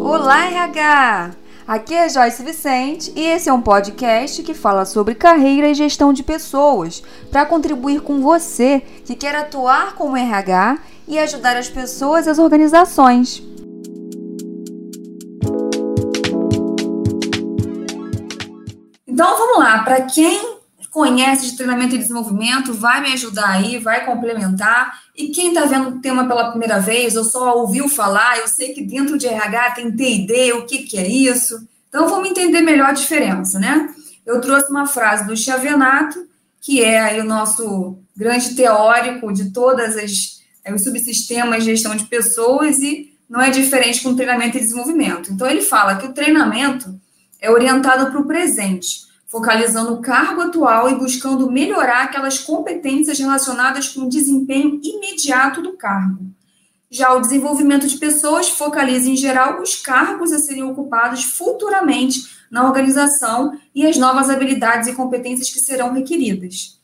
Olá, RH! Aqui é Joyce Vicente e esse é um podcast que fala sobre carreira e gestão de pessoas para contribuir com você que quer atuar como RH e ajudar as pessoas e as organizações. Então vamos lá, para quem conhece de treinamento e desenvolvimento, vai me ajudar aí, vai complementar. E quem está vendo o tema pela primeira vez, ou só ouviu falar, eu sei que dentro de RH tem TD, o que, que é isso. Então vamos entender melhor a diferença, né? Eu trouxe uma frase do Xavenato, que é o nosso grande teórico de todas as os subsistemas de gestão de pessoas e não é diferente com treinamento e desenvolvimento. Então ele fala que o treinamento é orientado para o presente focalizando o cargo atual e buscando melhorar aquelas competências relacionadas com o desempenho imediato do cargo. Já o desenvolvimento de pessoas focaliza, em geral, os cargos a serem ocupados futuramente na organização e as novas habilidades e competências que serão requeridas.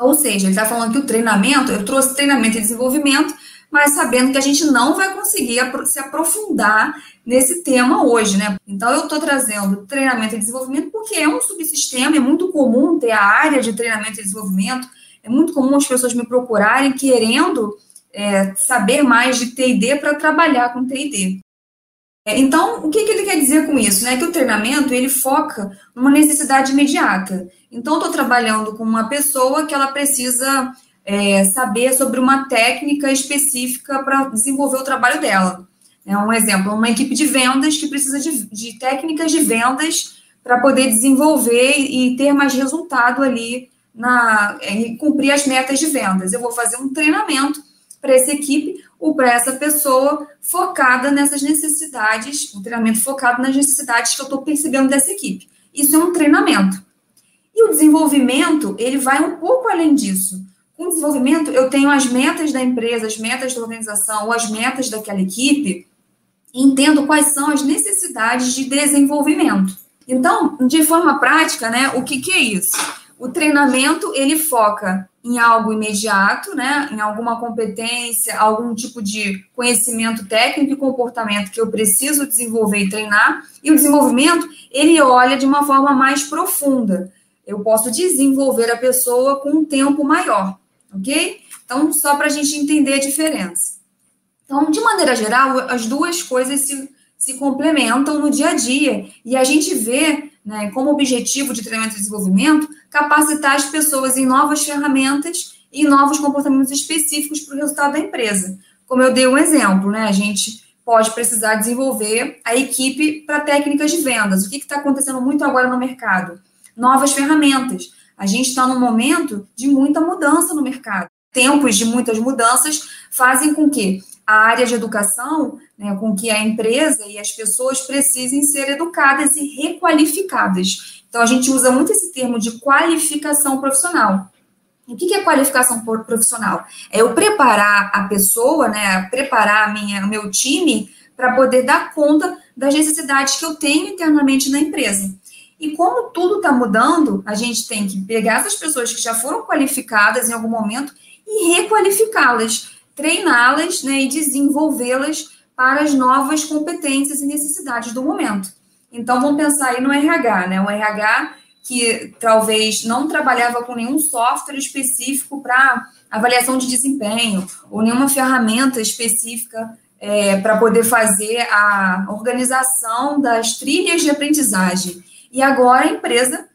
Ou seja, ele está falando que o treinamento, eu trouxe treinamento e desenvolvimento, mas sabendo que a gente não vai conseguir se aprofundar nesse tema hoje, né? Então, eu estou trazendo treinamento e desenvolvimento porque é um subsistema, é muito comum ter a área de treinamento e desenvolvimento, é muito comum as pessoas me procurarem querendo é, saber mais de TD para trabalhar com TD. É, então, o que, que, ele quer dizer com isso? Né? Que o treinamento ele foca numa necessidade imediata. Então, estou trabalhando com uma pessoa que ela precisa é, saber sobre uma técnica específica para desenvolver o trabalho dela. É um exemplo, uma equipe de vendas que precisa de, de técnicas de vendas para poder desenvolver e ter mais resultado ali na e cumprir as metas de vendas. Eu vou fazer um treinamento para essa equipe ou para essa pessoa focada nessas necessidades, um treinamento focado nas necessidades que eu estou percebendo dessa equipe. Isso é um treinamento. E o desenvolvimento, ele vai um pouco além disso. Com desenvolvimento, eu tenho as metas da empresa, as metas da organização ou as metas daquela equipe entendo quais são as necessidades de desenvolvimento. Então, de forma prática, né, o que, que é isso? O treinamento, ele foca em algo imediato, né, em alguma competência, algum tipo de conhecimento técnico e comportamento que eu preciso desenvolver e treinar, e o desenvolvimento, ele olha de uma forma mais profunda. Eu posso desenvolver a pessoa com um tempo maior, ok? Então, só para a gente entender a diferença. Então, de maneira geral, as duas coisas se, se complementam no dia a dia. E a gente vê né, como objetivo de treinamento e desenvolvimento capacitar as pessoas em novas ferramentas e novos comportamentos específicos para o resultado da empresa. Como eu dei um exemplo, né? A gente pode precisar desenvolver a equipe para técnicas de vendas. O que está acontecendo muito agora no mercado? Novas ferramentas. A gente está num momento de muita mudança no mercado. Tempos de muitas mudanças fazem com que a área de educação, né, com que a empresa e as pessoas precisem ser educadas e requalificadas. Então, a gente usa muito esse termo de qualificação profissional. O que é qualificação profissional? É eu preparar a pessoa, né, preparar a minha, o meu time para poder dar conta das necessidades que eu tenho internamente na empresa. E como tudo está mudando, a gente tem que pegar essas pessoas que já foram qualificadas em algum momento e requalificá-las treiná-las né, e desenvolvê-las para as novas competências e necessidades do momento. Então, vamos pensar aí no RH, né? O RH que talvez não trabalhava com nenhum software específico para avaliação de desempenho, ou nenhuma ferramenta específica é, para poder fazer a organização das trilhas de aprendizagem. E agora a empresa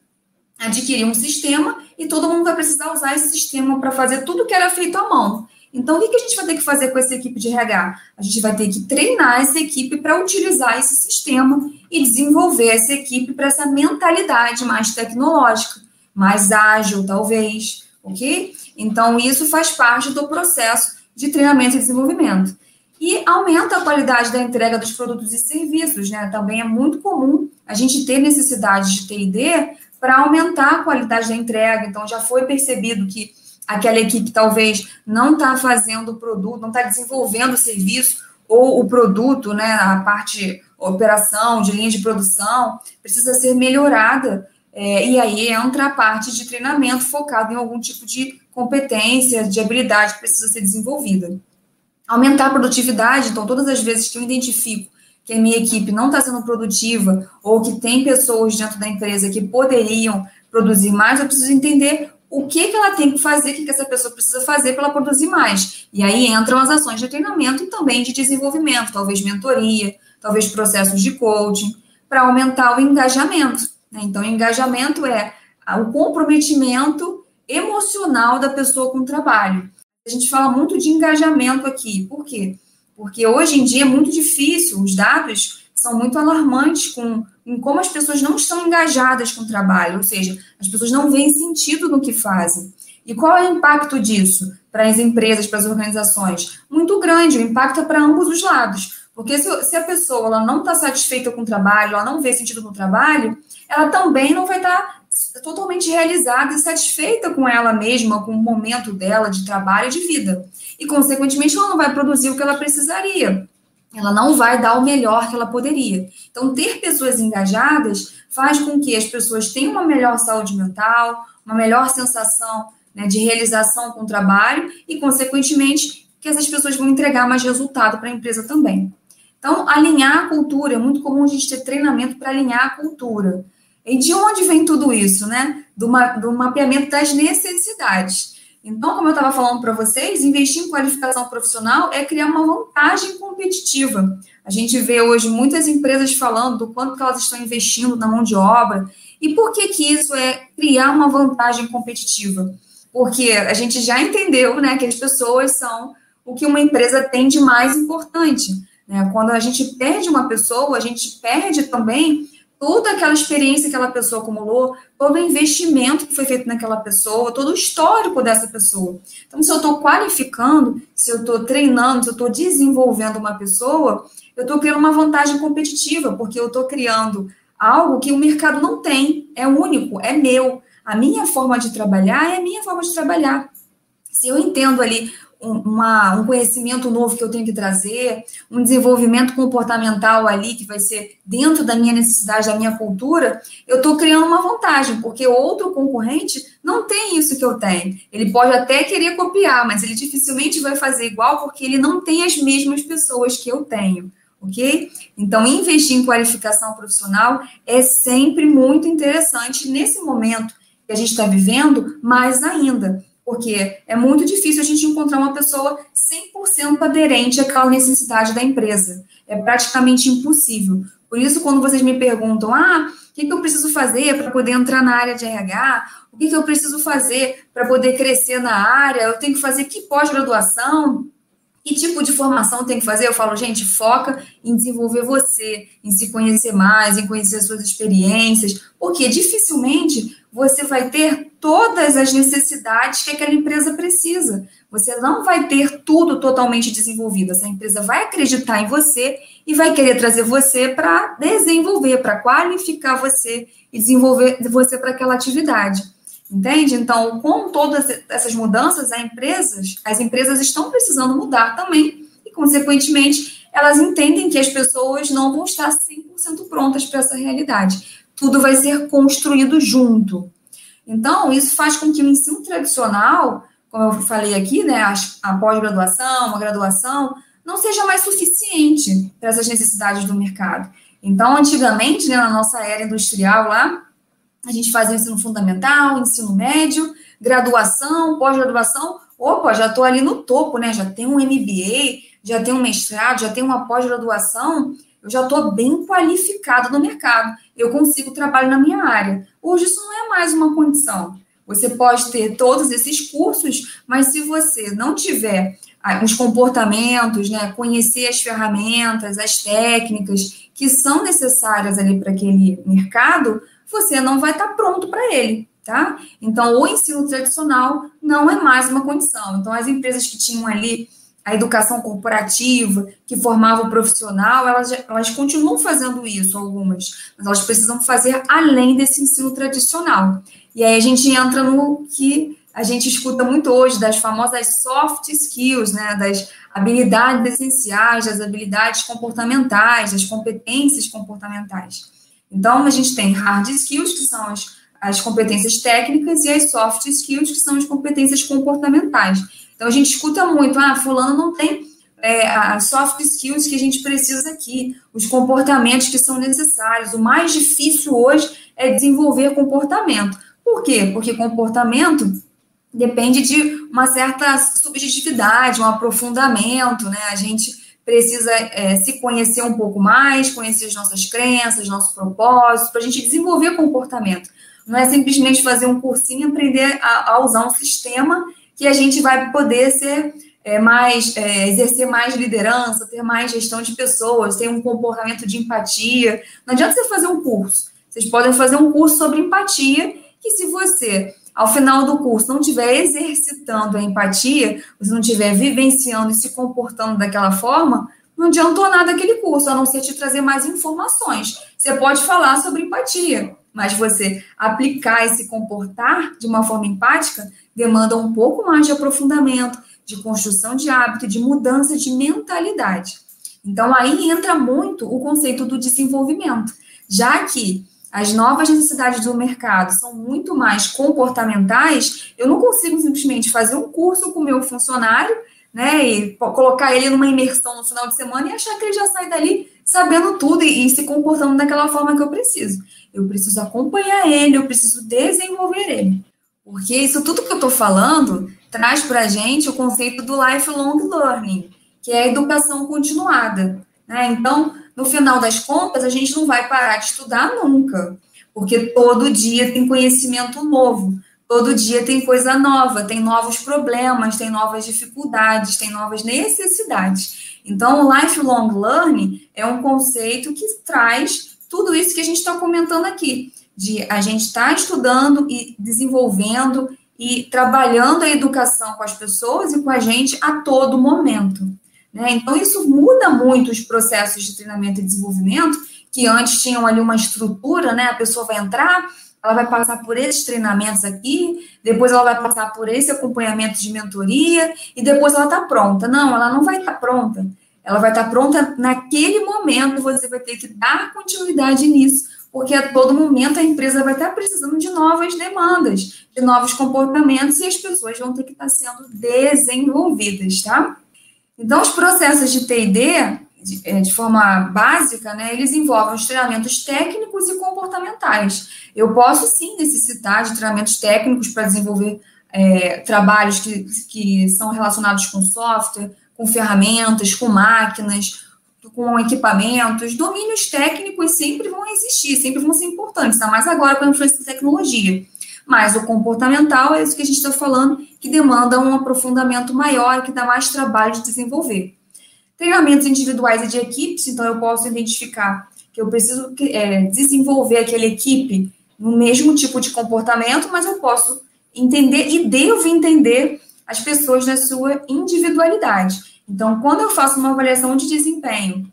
adquiriu um sistema e todo mundo vai precisar usar esse sistema para fazer tudo que era feito à mão. Então, o que a gente vai ter que fazer com essa equipe de RH? A gente vai ter que treinar essa equipe para utilizar esse sistema e desenvolver essa equipe para essa mentalidade mais tecnológica, mais ágil, talvez, ok? Então, isso faz parte do processo de treinamento e desenvolvimento. E aumenta a qualidade da entrega dos produtos e serviços, né? Também é muito comum a gente ter necessidade de TD para aumentar a qualidade da entrega. Então, já foi percebido que aquela equipe talvez não está fazendo o produto, não está desenvolvendo o serviço ou o produto, né, a parte operação, de linha de produção, precisa ser melhorada. É, e aí entra a parte de treinamento focado em algum tipo de competência, de habilidade que precisa ser desenvolvida. Aumentar a produtividade. Então, todas as vezes que eu identifico que a minha equipe não está sendo produtiva ou que tem pessoas dentro da empresa que poderiam produzir mais, eu preciso entender o que, que ela tem que fazer, o que, que essa pessoa precisa fazer para ela produzir mais. E aí entram as ações de treinamento e também de desenvolvimento, talvez mentoria, talvez processos de coaching, para aumentar o engajamento. Né? Então, engajamento é o comprometimento emocional da pessoa com o trabalho. A gente fala muito de engajamento aqui. Por quê? Porque hoje em dia é muito difícil, os dados são muito alarmantes com em como as pessoas não estão engajadas com o trabalho, ou seja, as pessoas não veem sentido no que fazem. E qual é o impacto disso para as empresas, para as organizações? Muito grande, o impacto é para ambos os lados. Porque se, se a pessoa ela não está satisfeita com o trabalho, ela não vê sentido no trabalho, ela também não vai estar tá totalmente realizada e satisfeita com ela mesma, com o momento dela de trabalho e de vida. E, consequentemente, ela não vai produzir o que ela precisaria. Ela não vai dar o melhor que ela poderia. Então, ter pessoas engajadas faz com que as pessoas tenham uma melhor saúde mental, uma melhor sensação né, de realização com o trabalho e, consequentemente, que essas pessoas vão entregar mais resultado para a empresa também. Então, alinhar a cultura, é muito comum a gente ter treinamento para alinhar a cultura. E de onde vem tudo isso, né? Do, ma do mapeamento das necessidades. Então, como eu estava falando para vocês, investir em qualificação profissional é criar uma vantagem competitiva. A gente vê hoje muitas empresas falando do quanto que elas estão investindo na mão de obra. E por que, que isso é criar uma vantagem competitiva? Porque a gente já entendeu né, que as pessoas são o que uma empresa tem de mais importante. Né? Quando a gente perde uma pessoa, a gente perde também toda aquela experiência que aquela pessoa acumulou, todo o investimento que foi feito naquela pessoa, todo o histórico dessa pessoa. Então, se eu estou qualificando, se eu estou treinando, se eu estou desenvolvendo uma pessoa, eu estou criando uma vantagem competitiva, porque eu estou criando algo que o mercado não tem, é único, é meu. A minha forma de trabalhar é a minha forma de trabalhar. Se eu entendo ali uma, um conhecimento novo que eu tenho que trazer, um desenvolvimento comportamental ali que vai ser dentro da minha necessidade, da minha cultura, eu estou criando uma vantagem, porque outro concorrente não tem isso que eu tenho. Ele pode até querer copiar, mas ele dificilmente vai fazer igual porque ele não tem as mesmas pessoas que eu tenho. Ok? Então, investir em qualificação profissional é sempre muito interessante nesse momento que a gente está vivendo, mais ainda porque é muito difícil a gente encontrar uma pessoa 100% aderente àquela necessidade da empresa. É praticamente impossível. Por isso, quando vocês me perguntam, ah, o que, que eu preciso fazer para poder entrar na área de RH? O que, que eu preciso fazer para poder crescer na área? Eu tenho que fazer que pós-graduação? Que tipo de formação tem que fazer? Eu falo, gente, foca em desenvolver você, em se conhecer mais, em conhecer suas experiências, porque dificilmente você vai ter todas as necessidades que aquela empresa precisa. Você não vai ter tudo totalmente desenvolvido. Essa empresa vai acreditar em você e vai querer trazer você para desenvolver, para qualificar você e desenvolver você para aquela atividade. Entende? Então, com todas essas mudanças, as empresas, as empresas estão precisando mudar também e, consequentemente, elas entendem que as pessoas não vão estar 100% prontas para essa realidade. Tudo vai ser construído junto. Então, isso faz com que o ensino tradicional, como eu falei aqui, né, a, pós-graduação, a graduação, não seja mais suficiente para essas necessidades do mercado. Então, antigamente, né, na nossa era industrial lá, a gente fazia ensino fundamental, ensino médio, graduação, pós-graduação. Opa, já estou ali no topo, né? Já tenho um MBA, já tenho um mestrado, já tenho uma pós-graduação. Eu já estou bem qualificado no mercado. Eu consigo trabalho na minha área. Hoje isso não é mais uma condição. Você pode ter todos esses cursos, mas se você não tiver ah, os comportamentos, né, conhecer as ferramentas, as técnicas que são necessárias ali para aquele mercado, você não vai estar tá pronto para ele, tá? Então, o ensino tradicional não é mais uma condição. Então, as empresas que tinham ali a educação corporativa, que formava o profissional, elas, elas continuam fazendo isso, algumas, mas elas precisam fazer além desse ensino tradicional. E aí a gente entra no que a gente escuta muito hoje, das famosas soft skills, né, das habilidades essenciais, das habilidades comportamentais, das competências comportamentais. Então, a gente tem hard skills, que são as, as competências técnicas, e as soft skills, que são as competências comportamentais. Então, a gente escuta muito, ah, fulano não tem é, as soft skills que a gente precisa aqui, os comportamentos que são necessários. O mais difícil hoje é desenvolver comportamento. Por quê? Porque comportamento depende de uma certa subjetividade, um aprofundamento, né? A gente precisa é, se conhecer um pouco mais, conhecer as nossas crenças, nossos propósitos, para a gente desenvolver comportamento. Não é simplesmente fazer um cursinho e aprender a, a, usar um sistema que a gente vai poder ser é, mais, é, exercer mais liderança, ter mais gestão de pessoas, ter um comportamento de empatia. Não adianta você fazer um curso. Vocês podem fazer um curso sobre empatia, que se você ao final do curso não estiver exercitando a empatia, você não estiver vivenciando e se comportando daquela forma, não adiantou nada aquele curso, a não ser te trazer mais informações. Você pode falar sobre empatia, mas você aplicar e se comportar de uma forma empática demanda um pouco mais de aprofundamento, de construção de hábito, de mudança de mentalidade. Então aí entra muito o conceito do desenvolvimento, já que as novas necessidades do mercado são muito mais comportamentais, eu não consigo simplesmente fazer um curso com o meu funcionário, né, e colocar ele numa imersão no final de semana e achar que ele já sai dali sabendo tudo e, e se comportando daquela forma que eu preciso. Eu preciso acompanhar ele, eu preciso desenvolver ele. Porque isso tudo que eu estou falando traz para a gente o conceito do lifelong learning, que é a educação continuada. Né? Então, no final das contas, a gente não vai parar de estudar nunca, porque todo dia tem conhecimento novo, todo dia tem coisa nova, tem novos problemas, tem novas dificuldades, tem novas necessidades. Então, o lifelong learning é um conceito que traz tudo isso que a gente está comentando aqui, de a gente estar tá estudando e desenvolvendo e trabalhando a educação com as pessoas e com a gente a todo momento. Né? Então, isso muda muito os processos de treinamento e desenvolvimento, que antes tinham ali uma estrutura, né? A pessoa vai entrar, ela vai passar por esses treinamentos aqui, depois ela vai passar por esse acompanhamento de mentoria, e depois ela está pronta. Não, ela não vai estar tá pronta. Ela vai estar tá pronta naquele momento, você vai ter que dar continuidade nisso, porque a todo momento a empresa vai estar tá precisando de novas demandas, de novos comportamentos, e as pessoas vão ter que estar sendo desenvolvidas, tá? Então, os processos de TD, de, é, de, forma básica, né, eles envolvem os treinamentos técnicos e comportamentais. Eu posso sim necessitar de treinamentos técnicos para desenvolver é, trabalhos que, que são relacionados com software, com ferramentas, com máquinas, com equipamentos. Domínios técnicos sempre vão existir, sempre vão ser importantes, ainda mais agora com a influência da tecnologia. Mas o comportamental é isso que a gente está falando, que demanda um aprofundamento maior, que dá mais trabalho de desenvolver. Treinamentos individuais e de equipes, então eu posso identificar que eu preciso é, desenvolver aquela equipe no mesmo tipo de comportamento, mas eu posso entender e devo entender as pessoas na sua individualidade. Então, quando eu faço uma avaliação de desempenho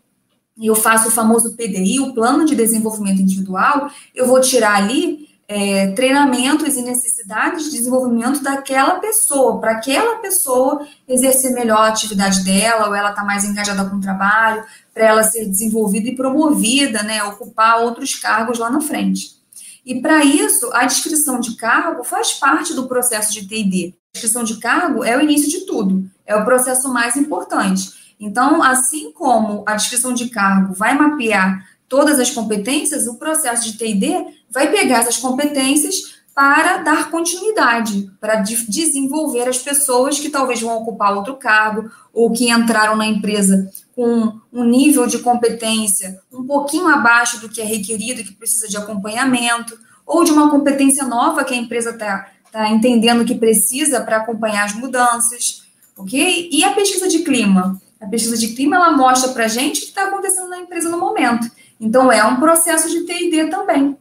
e eu faço o famoso PDI, o plano de desenvolvimento individual, eu vou tirar ali é, treinamentos e necessidades de desenvolvimento daquela pessoa, para aquela pessoa exercer melhor a atividade dela, ou ela está mais engajada com o trabalho, para ela ser desenvolvida e promovida, né, ocupar outros cargos lá na frente. E para isso, a descrição de cargo faz parte do processo de TD. A descrição de cargo é o início de tudo, é o processo mais importante. Então, assim como a descrição de cargo vai mapear todas as competências, o processo de TD vai pegar essas competências para dar continuidade, para de desenvolver as pessoas que talvez vão ocupar outro cargo ou que entraram na empresa com um nível de competência um pouquinho abaixo do que é requerido, que precisa de acompanhamento, ou de uma competência nova que a empresa está tá entendendo que precisa para acompanhar as mudanças, ok? E a pesquisa de clima? A pesquisa de clima ela mostra para a gente o que está acontecendo na empresa no momento. Então, é um processo de TD também.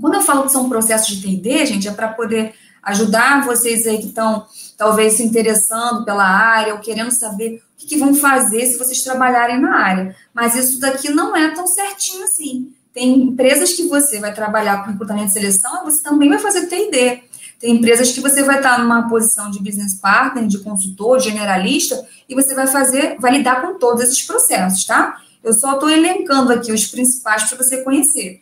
Quando eu falo que são processos de TD, gente, é para poder ajudar vocês aí que estão talvez se interessando pela área ou querendo saber o que, que, vão fazer se vocês trabalharem na área. Mas isso daqui não é tão certinho assim. Tem empresas que você vai trabalhar com recrutamento e seleção, você também vai fazer TD. Tem empresas que você vai estar numa posição de business partner, de consultor, generalista, e você vai fazer, vai lidar com todos esses processos, tá? Eu só estou elencando aqui os principais para você conhecer.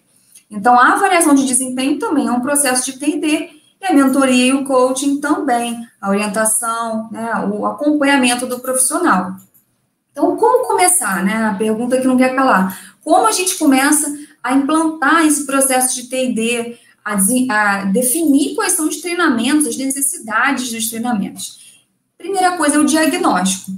Então, a avaliação de desempenho também é um processo de TD, e a mentoria e o coaching também, a orientação, né, o acompanhamento do profissional. Então, como começar, né? A pergunta que não quer calar. Como a gente começa a implantar esse processo de TD, a, a definir quais são os treinamentos, as necessidades dos treinamentos? Primeira coisa é o diagnóstico,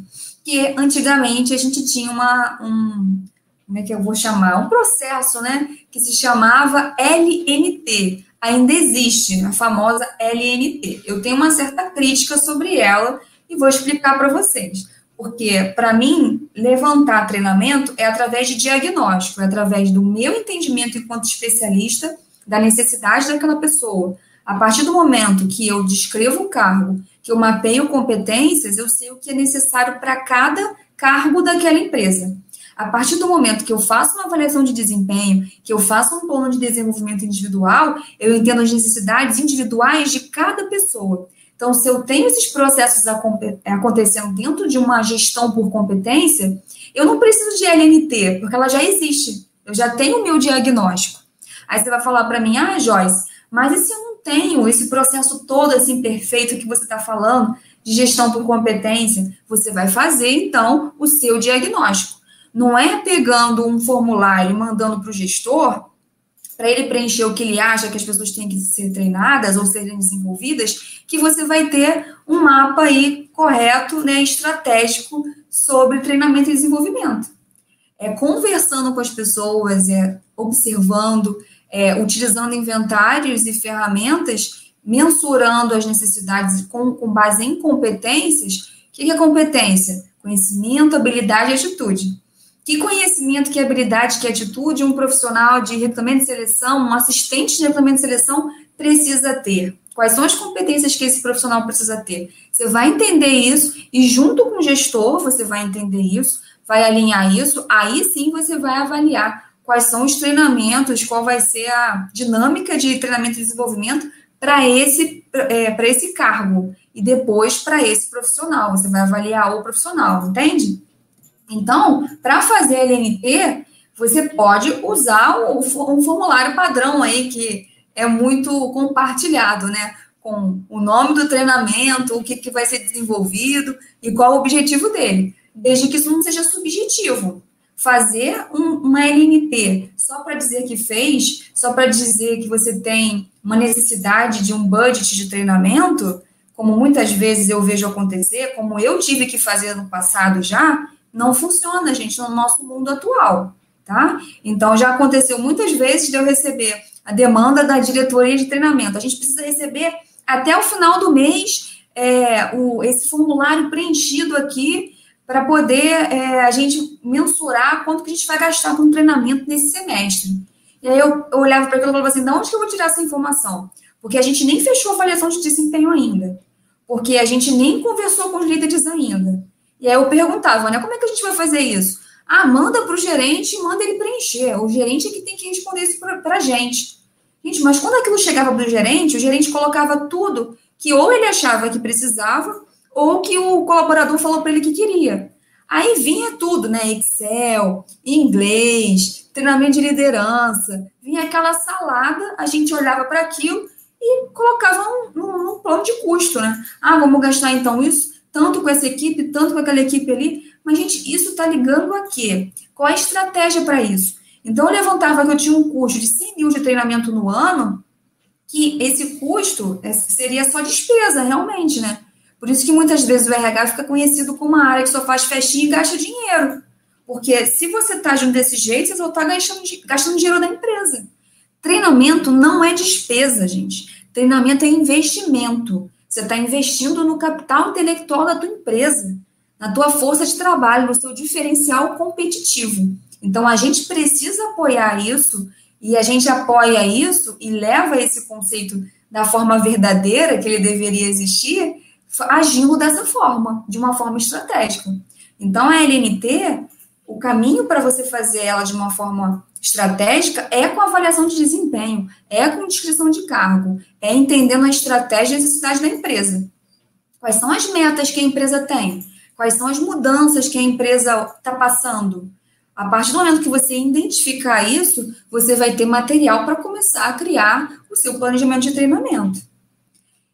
que antigamente a gente tinha uma, um, como é que eu vou chamar? Um processo, né, que se chamava LNT. Ainda existe, a famosa LNT. Eu tenho uma certa crítica sobre ela e vou explicar para vocês. Porque, para mim, levantar treinamento é através de diagnóstico, é através do meu entendimento enquanto especialista da necessidade daquela pessoa. A partir do momento que eu descrevo um cargo que eu mapeio competências, eu sei o que é necessário para cada cargo daquela empresa. A partir do momento que eu faço uma avaliação de desempenho, que eu faço um plano de desenvolvimento individual, eu entendo as necessidades individuais de cada pessoa. Então, se eu tenho esses processos acontecendo dentro de uma gestão por competência, eu não preciso de LNT, porque ela já existe. Eu já tenho o meu diagnóstico. Aí você vai falar para mim, ah, Joyce, mas e se eu não tenho esse processo todo assim perfeito que você está falando de gestão por competência, você vai fazer então o seu diagnóstico. Não é pegando um formulário e mandando para o gestor para ele preencher o que ele acha que as pessoas têm que ser treinadas ou serem desenvolvidas, que você vai ter um mapa aí correto, né, estratégico sobre treinamento e desenvolvimento. É conversando com as pessoas, é observando, é, utilizando inventários e ferramentas, mensurando as necessidades com, com base em competências. O que é competência? Conhecimento, habilidade e atitude. Que conhecimento, que habilidade, que atitude um profissional de recrutamento de seleção, um assistente de recrutamento de seleção precisa ter? Quais são as competências que esse profissional precisa ter? Você vai entender isso e, junto com o gestor, você vai entender isso, vai alinhar isso, aí sim você vai avaliar quais são os treinamentos, qual vai ser a dinâmica de treinamento e desenvolvimento para esse, é, esse cargo e depois para esse profissional. Você vai avaliar o profissional, entende? Então, para fazer LNT, você pode usar um formulário padrão aí que é muito compartilhado, né? Com o nome do treinamento, o que, que vai ser desenvolvido e qual o objetivo dele, desde que isso não seja subjetivo fazer um, uma LNT só para dizer que fez, só para dizer que você tem uma necessidade de um budget de treinamento, como muitas vezes eu vejo acontecer, como eu tive que fazer no passado já, não funciona, gente, no nosso mundo atual, tá? Então já aconteceu muitas vezes de eu receber a demanda da diretoria de treinamento. A gente precisa receber até o final do mês é, o, esse formulário preenchido aqui para poder é, a gente mensurar quanto que a gente vai gastar com treinamento nesse semestre. E aí eu, eu olhava para aquilo e falava assim, de onde que eu vou tirar essa informação? Porque a gente nem fechou a avaliação de desempenho ainda. Porque a gente nem conversou com os líderes ainda. E aí eu perguntava, né, como é que a gente vai fazer isso? Ah, manda para o gerente e manda ele preencher. O gerente é que tem que responder isso para a gente. Gente, mas quando aquilo chegava para o gerente, o gerente colocava tudo que ou ele achava que precisava ou que o colaborador falou para ele que queria. Aí vinha tudo, né? Excel, inglês, treinamento de liderança, vinha aquela salada, a gente olhava para aquilo e colocava num, num plano de custo, né? Ah, vamos gastar então isso, tanto com essa equipe, tanto com aquela equipe ali. Mas, gente, isso está ligando a quê? Qual a estratégia para isso? Então, eu levantava que eu tinha um custo de 100 mil de treinamento no ano, que esse custo é, seria só despesa, realmente, né? Por isso que muitas vezes o RH fica conhecido como uma área que só faz festinha e gasta dinheiro. Porque se você está agindo desse jeito, você só está gastando, gastando dinheiro da empresa. Treinamento não é despesa, gente. Treinamento é investimento. Você está investindo no capital intelectual da tua empresa, na tua força de trabalho, no seu diferencial competitivo. Então, a gente precisa apoiar isso e a gente apoia isso e leva esse conceito da forma verdadeira que ele deveria existir agindo dessa forma, de uma forma estratégica. Então, a LNT, o caminho para você fazer ela de uma forma estratégica é com avaliação de desempenho, é com descrição de cargo, é entendendo a estratégia e necessidade da empresa. Quais são as metas que a empresa tem? Quais são as mudanças que a empresa está passando? A partir do momento que você identificar isso, você vai ter material para começar a criar o seu planejamento de treinamento.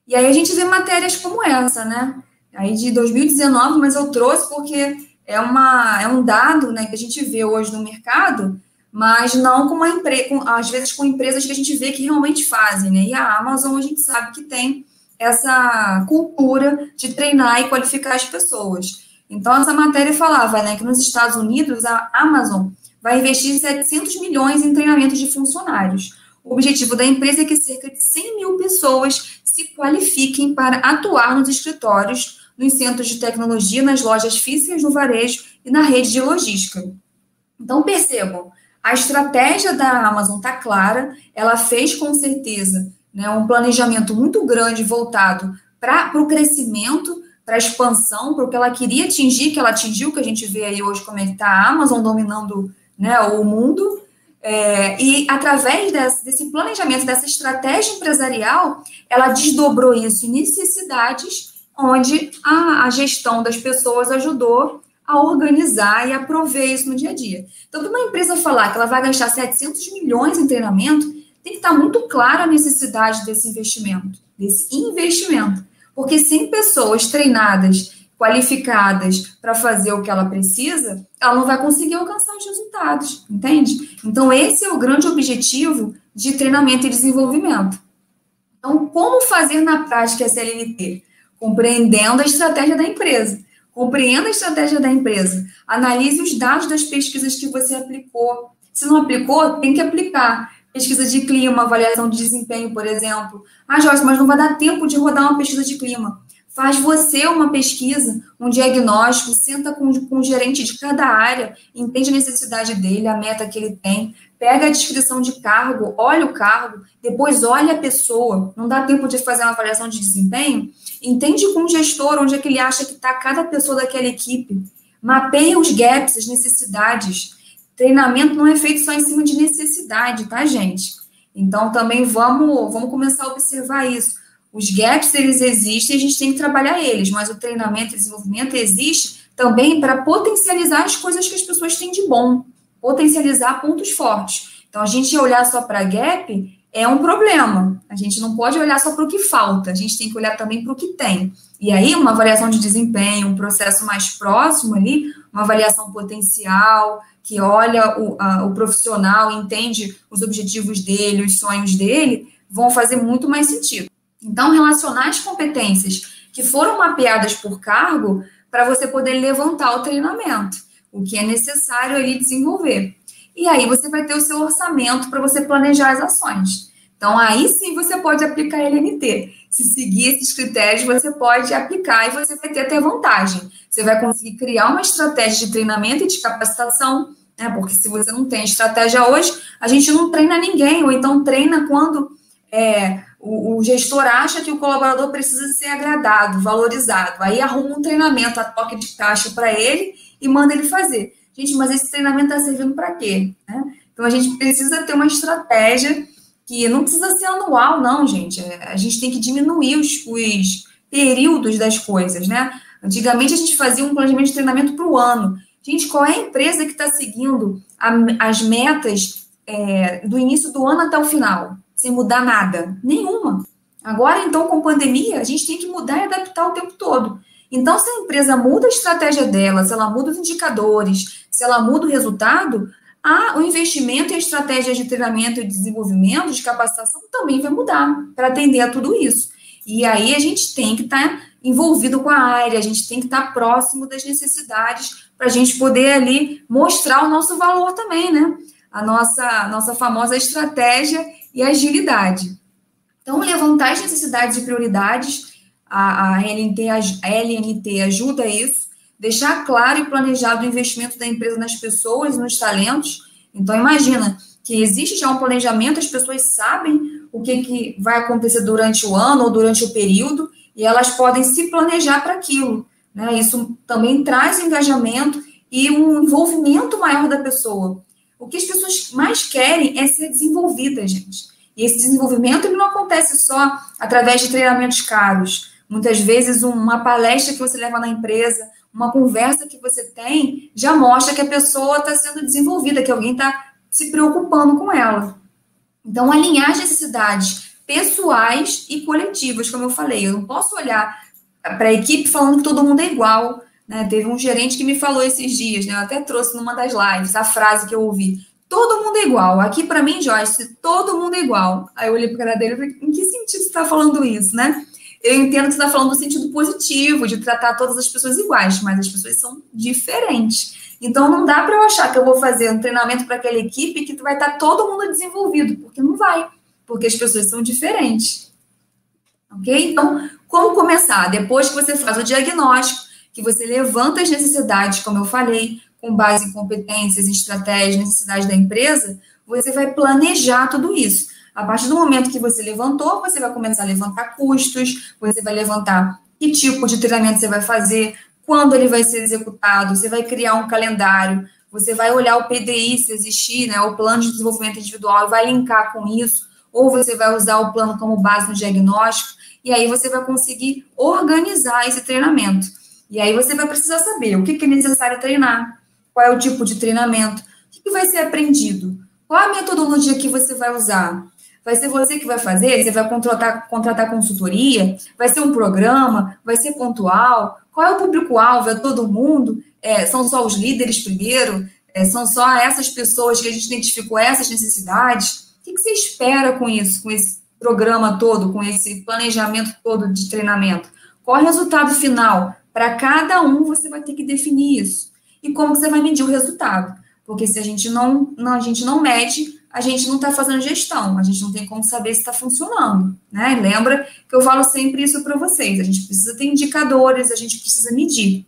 E aí a gente vê matérias como essa, né? Aí de 2019, mas eu trouxe porque é, uma, é um dado né, que a gente vê hoje no mercado, mas não com uma empresa, às vezes com empresas que a gente vê que realmente fazem, né? E a Amazon a gente sabe que tem essa cultura de treinar e qualificar as pessoas. Então, essa matéria falava né, que nos Estados Unidos a Amazon vai investir 700 milhões em treinamento de funcionários. O objetivo da empresa é que cerca de 100 mil pessoas se qualifiquem para atuar nos escritórios, nos centros de tecnologia, nas lojas físicas, no varejo e na rede de logística. Então, percebam, a estratégia da Amazon está clara, ela fez com certeza né, um planejamento muito grande voltado para o crescimento, para a expansão, para o que ela queria atingir, que ela atingiu, que a gente vê aí hoje como é que está a Amazon dominando né, o mundo. É, e através desse, desse, planejamento, dessa estratégia empresarial, ela desdobrou isso em necessidades, onde a, a gestão das pessoas ajudou a organizar e a prover isso no dia a dia. Então, para uma empresa falar que ela vai gastar 700 milhões em treinamento, tem que estar muito clara a necessidade desse investimento, desse investimento. Porque sem pessoas treinadas, qualificadas para fazer o que ela precisa, ela não vai conseguir alcançar os resultados, entende? Então, esse é o grande objetivo de treinamento e desenvolvimento. Então, como fazer na prática essa LNT? Compreendendo a estratégia da empresa. Compreenda a estratégia da empresa. Analise os dados das pesquisas que você aplicou. Se não aplicou, tem que aplicar. Pesquisa de clima, avaliação de desempenho, por exemplo. Ah, Jorge, mas não vai dar tempo de rodar uma pesquisa de clima. Faz você uma pesquisa, um diagnóstico, senta com, com o gerente de cada área, entende a necessidade dele, a meta que ele tem, pega a descrição de cargo, olha o cargo, depois olha a pessoa. Não dá tempo de fazer uma avaliação de desempenho? Entende com o gestor onde é que ele acha que está cada pessoa daquela equipe. Mapeia os gaps, as necessidades. Treinamento não é feito só em cima de necessidade, tá, gente? Então, também vamos, vamos começar a observar isso. Os gaps, eles existem, a gente tem que trabalhar eles, mas o treinamento e desenvolvimento existe também para potencializar as coisas que as pessoas têm de bom, potencializar pontos fortes. Então, a gente olhar só para gap é um problema. A gente não pode olhar só para o que falta, a gente tem que olhar também para o que tem. E aí, uma avaliação de desempenho, um processo mais próximo ali, uma avaliação potencial, que olha o, a, o profissional, entende os objetivos dele, os sonhos dele, vão fazer muito mais sentido. Então, relacionar as competências que foram mapeadas por cargo para você poder levantar o treinamento, o que é necessário ali desenvolver. E aí você vai ter o seu orçamento para você planejar as ações. Então, aí sim você pode aplicar LNT. Se seguir esses critérios, você pode aplicar e você vai ter até vantagem. Você vai conseguir criar uma estratégia de treinamento e de capacitação, né? Porque se você não tem estratégia hoje, a gente não treina ninguém, ou então treina quando é, o, o, gestor acha que o colaborador precisa ser agradado, valorizado. Aí arruma um treinamento a toque de caixa para ele e manda ele fazer. Gente, mas esse treinamento está servindo para quê? Né? Então a gente precisa ter uma estratégia que não precisa ser anual, não, gente. A gente tem que diminuir os, os períodos das coisas, né? Antigamente a gente fazia um planejamento de treinamento para o ano. Gente, qual é a empresa que está seguindo a, as metas é, do início do ano até o final, sem mudar nada? Nenhuma. Agora, então, com pandemia, a gente tem que mudar e adaptar o tempo todo. Então, se a empresa muda a estratégia dela, se ela muda os indicadores, se ela muda o resultado, a, o investimento e a estratégia de treinamento e desenvolvimento, de capacitação, também vai mudar para atender a tudo isso. E aí a gente tem que estar tá envolvido com a área, a gente tem que estar tá próximo das necessidades para a gente poder ali mostrar o nosso valor também, né? A nossa, a nossa famosa estratégia e agilidade. Então, levantar as necessidades e prioridades a, a, LNT, a LNT ajuda isso, deixar claro e planejado o investimento da empresa nas pessoas nos talentos. Então, imagina que existe já um planejamento, as pessoas sabem o que, que vai acontecer durante o ano ou durante o período, e elas podem se planejar para aquilo. Né? Isso também traz engajamento e um envolvimento maior da pessoa. O que as pessoas mais querem é ser desenvolvidas, gente. E esse desenvolvimento ele não acontece só através de treinamentos caros. Muitas vezes, uma palestra que você leva na empresa, uma conversa que você tem, já mostra que a pessoa está sendo desenvolvida, que alguém está se preocupando com ela. Então, alinhar as necessidades pessoais e coletivas, como eu falei. Eu não posso olhar para a equipe falando que todo mundo é igual. Né? Teve um gerente que me falou esses dias, né? Eu até trouxe numa das lives a frase que eu ouvi. Todo mundo é igual. Aqui, para mim, Joyce, todo mundo é igual. Aí eu olhei para cara dele e falei, em que sentido você está falando isso, né? Eu entendo que você está falando no sentido positivo, de tratar todas as pessoas iguais, mas as pessoas são diferentes. Então, não dá para eu achar que eu vou fazer um treinamento para aquela equipe que vai estar tá todo mundo desenvolvido, porque não vai, porque as pessoas são diferentes. Ok? Então, como começar? Depois que você faz o diagnóstico, que você levanta as necessidades, como eu falei, com base em competências, em estratégias, necessidades da empresa, você vai planejar tudo isso. A partir do momento que você levantou, você vai começar a levantar custos, você vai levantar que tipo de treinamento você vai fazer, quando ele vai ser executado, você vai criar um calendário, você vai olhar o PDI se existir, né, o plano de desenvolvimento individual, e vai linkar com isso, ou você vai usar o plano como base no diagnóstico, e aí você vai conseguir organizar esse treinamento. E aí você vai precisar saber o que, é necessário treinar, qual é o tipo de treinamento, o que vai ser aprendido, qual a metodologia que você vai usar. Vai ser você que vai fazer? Você vai contratar, contratar consultoria? Vai ser um programa? Vai ser pontual? Qual é o público-alvo? É todo mundo? É, são só os líderes primeiro? É, são só essas pessoas que a gente identificou essas necessidades? O que, que você espera com isso, com esse programa todo, com esse planejamento todo de treinamento? Qual é o resultado final? Para cada um, você vai ter que definir isso e como você vai medir o resultado. Porque se a gente não, não a gente não mede, a gente não está fazendo gestão, a gente não tem como saber se está funcionando, né? Lembra que eu falo sempre isso para vocês, a gente precisa ter indicadores, a gente precisa medir.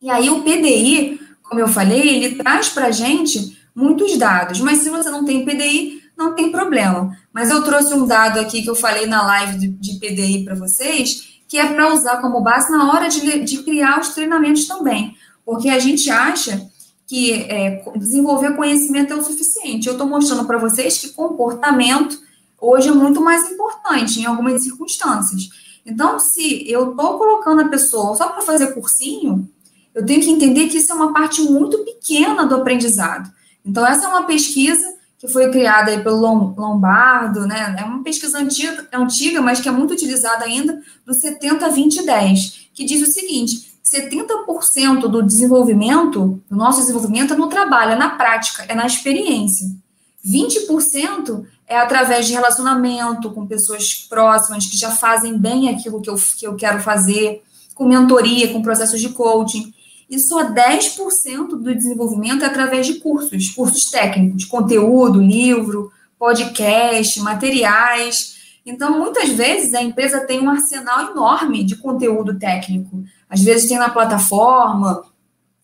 E aí o PDI, como eu falei, ele traz para a gente muitos dados, mas se você não tem PDI, não tem problema. Mas eu trouxe um dado aqui que eu falei na live de, PDI para vocês, que é para usar como base na hora de, de criar os treinamentos também porque a gente acha que é, desenvolver conhecimento é o suficiente. Eu estou mostrando para vocês que comportamento hoje é muito mais importante em algumas circunstâncias. Então, se eu estou colocando a pessoa só para fazer cursinho, eu tenho que entender que isso é uma parte muito pequena do aprendizado. Então, essa é uma pesquisa que foi criada aí pelo Lombardo, né? É uma pesquisa antiga, antiga, mas que é muito utilizada ainda, do 70, 20 10, que diz o seguinte: 70% do desenvolvimento, do nosso desenvolvimento, é no trabalho, é na prática, é na experiência. 20% é através de relacionamento com pessoas próximas que já fazem bem aquilo que eu, que eu quero fazer, com mentoria, com processos de coaching. E só 10% do desenvolvimento é através de cursos, cursos técnicos, conteúdo, livro, podcast, materiais. Então, muitas vezes, a empresa tem um arsenal enorme de conteúdo técnico, às vezes tem na plataforma,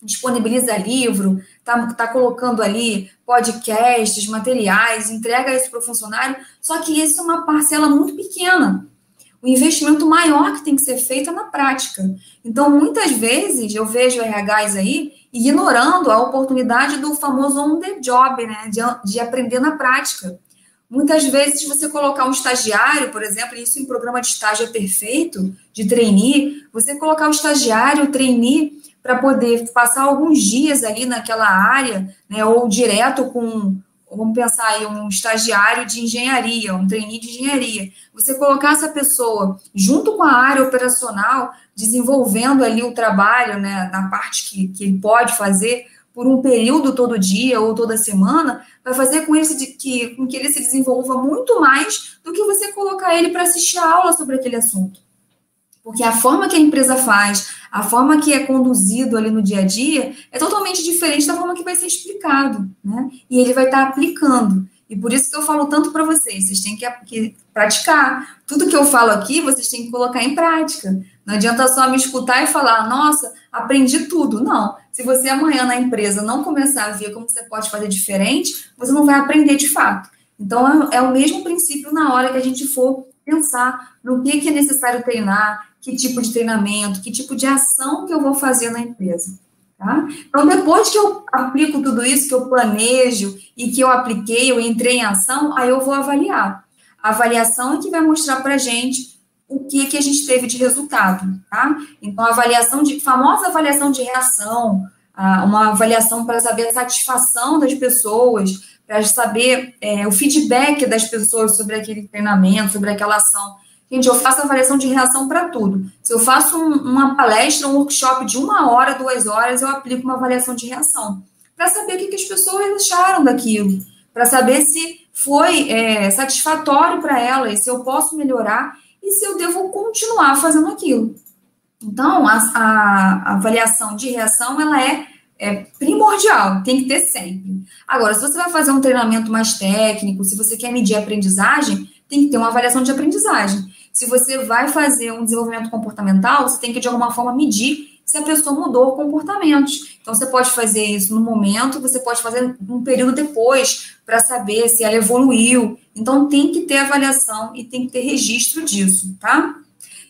disponibiliza livro, tá, tá colocando ali podcasts, materiais, entrega isso para o funcionário, só que isso é uma parcela muito pequena. O investimento maior que tem que ser feito é na prática. Então, muitas vezes, eu vejo RHs aí ignorando a oportunidade do famoso on the job, né? De, de aprender na prática. Muitas vezes, você colocar um estagiário, por exemplo, isso em programa de estágio é perfeito, de trainee, você colocar o estagiário, o trainee, para poder passar alguns dias ali naquela área, né, ou direto com, vamos pensar aí, um estagiário de engenharia, um trainee de engenharia. Você colocar essa pessoa junto com a área operacional, desenvolvendo ali o trabalho, né, na parte que, que ele pode fazer, por um período todo dia ou toda semana, vai fazer com, esse, que, com que ele se desenvolva muito mais do que você colocar ele para assistir a aula sobre aquele assunto. Porque a forma que a empresa faz, a forma que é conduzido ali no dia a dia, é totalmente diferente da forma que vai ser explicado, né? E ele vai estar tá aplicando. E por isso que eu falo tanto para vocês, vocês têm que, que, praticar. Tudo que eu falo aqui, vocês têm que colocar em prática. Não adianta só me escutar e falar, nossa, aprendi tudo. Não. Se você amanhã na empresa não começar a ver como você pode fazer diferente, você não vai aprender de fato. Então, é, é o mesmo princípio na hora que a gente for pensar no que, que é necessário treinar, que tipo de treinamento, que tipo de ação que eu vou fazer na empresa. Tá? Então, depois que eu aplico tudo isso, que eu planejo e que eu apliquei, eu entrei em ação, aí eu vou avaliar. A avaliação é que vai mostrar para gente o que, que a gente teve de resultado, tá? Então, a avaliação de, famosa avaliação de reação, uma avaliação para saber a satisfação das pessoas, para saber é, o feedback das pessoas sobre aquele treinamento, sobre aquela ação Gente, eu faço avaliação de reação para tudo. Se eu faço um, uma palestra, um workshop de uma hora, duas horas, eu aplico uma avaliação de reação. Para saber o que, que, as pessoas acharam daquilo. Para saber se foi é, satisfatório para elas, se eu posso melhorar e se eu devo continuar fazendo aquilo. Então, a, a, avaliação de reação, ela é, é, primordial, tem que ter sempre. Agora, se você vai fazer um treinamento mais técnico, se você quer medir a aprendizagem, tem que ter uma avaliação de aprendizagem. Se você vai fazer um desenvolvimento comportamental, você tem que, de alguma forma, medir se a pessoa mudou comportamentos. Então, você pode fazer isso no momento, você pode fazer um período depois, para saber se ela evoluiu. Então, tem que ter avaliação e tem que ter registro disso, tá?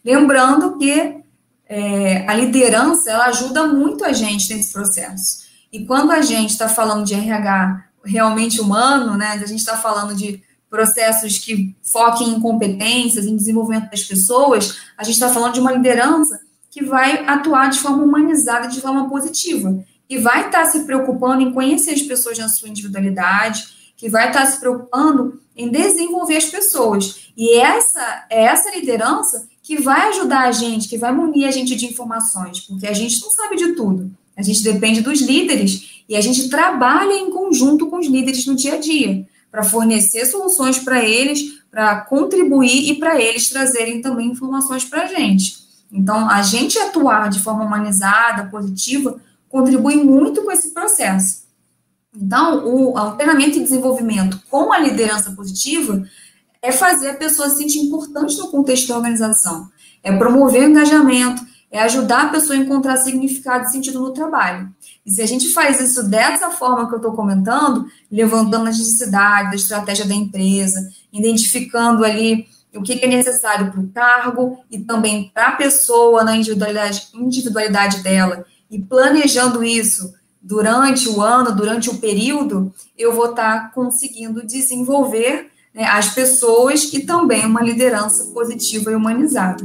Lembrando que é, a liderança ela ajuda muito a gente nesse processo. E quando a gente está falando de RH realmente humano, né, a gente está falando de processos que foquem em competências, em desenvolvimento das pessoas, a gente está falando de uma liderança que vai atuar de forma humanizada, de forma positiva, e vai estar tá se preocupando em conhecer as pessoas na sua individualidade, que vai estar tá se preocupando em desenvolver as pessoas. E essa é essa liderança que vai ajudar a gente, que vai munir a gente de informações, porque a gente não sabe de tudo. A gente depende dos líderes e a gente trabalha em conjunto com os líderes no dia a dia, para fornecer soluções para eles, para contribuir e para eles trazerem também informações para a gente. Então, a gente atuar de forma humanizada, positiva, contribui muito com esse processo. Então, o, o treinamento e desenvolvimento com a liderança positiva é fazer a pessoa se sentir importante no contexto da organização, é promover o engajamento, é ajudar a pessoa a encontrar significado e sentido no trabalho. E se a gente faz isso dessa forma que eu estou comentando, levantando as necessidades, a estratégia da empresa, identificando ali o que é necessário para o cargo e também para a pessoa na individualidade, individualidade dela, e planejando isso durante o ano, durante o período, eu vou estar tá conseguindo desenvolver né, as pessoas e também uma liderança positiva e humanizada.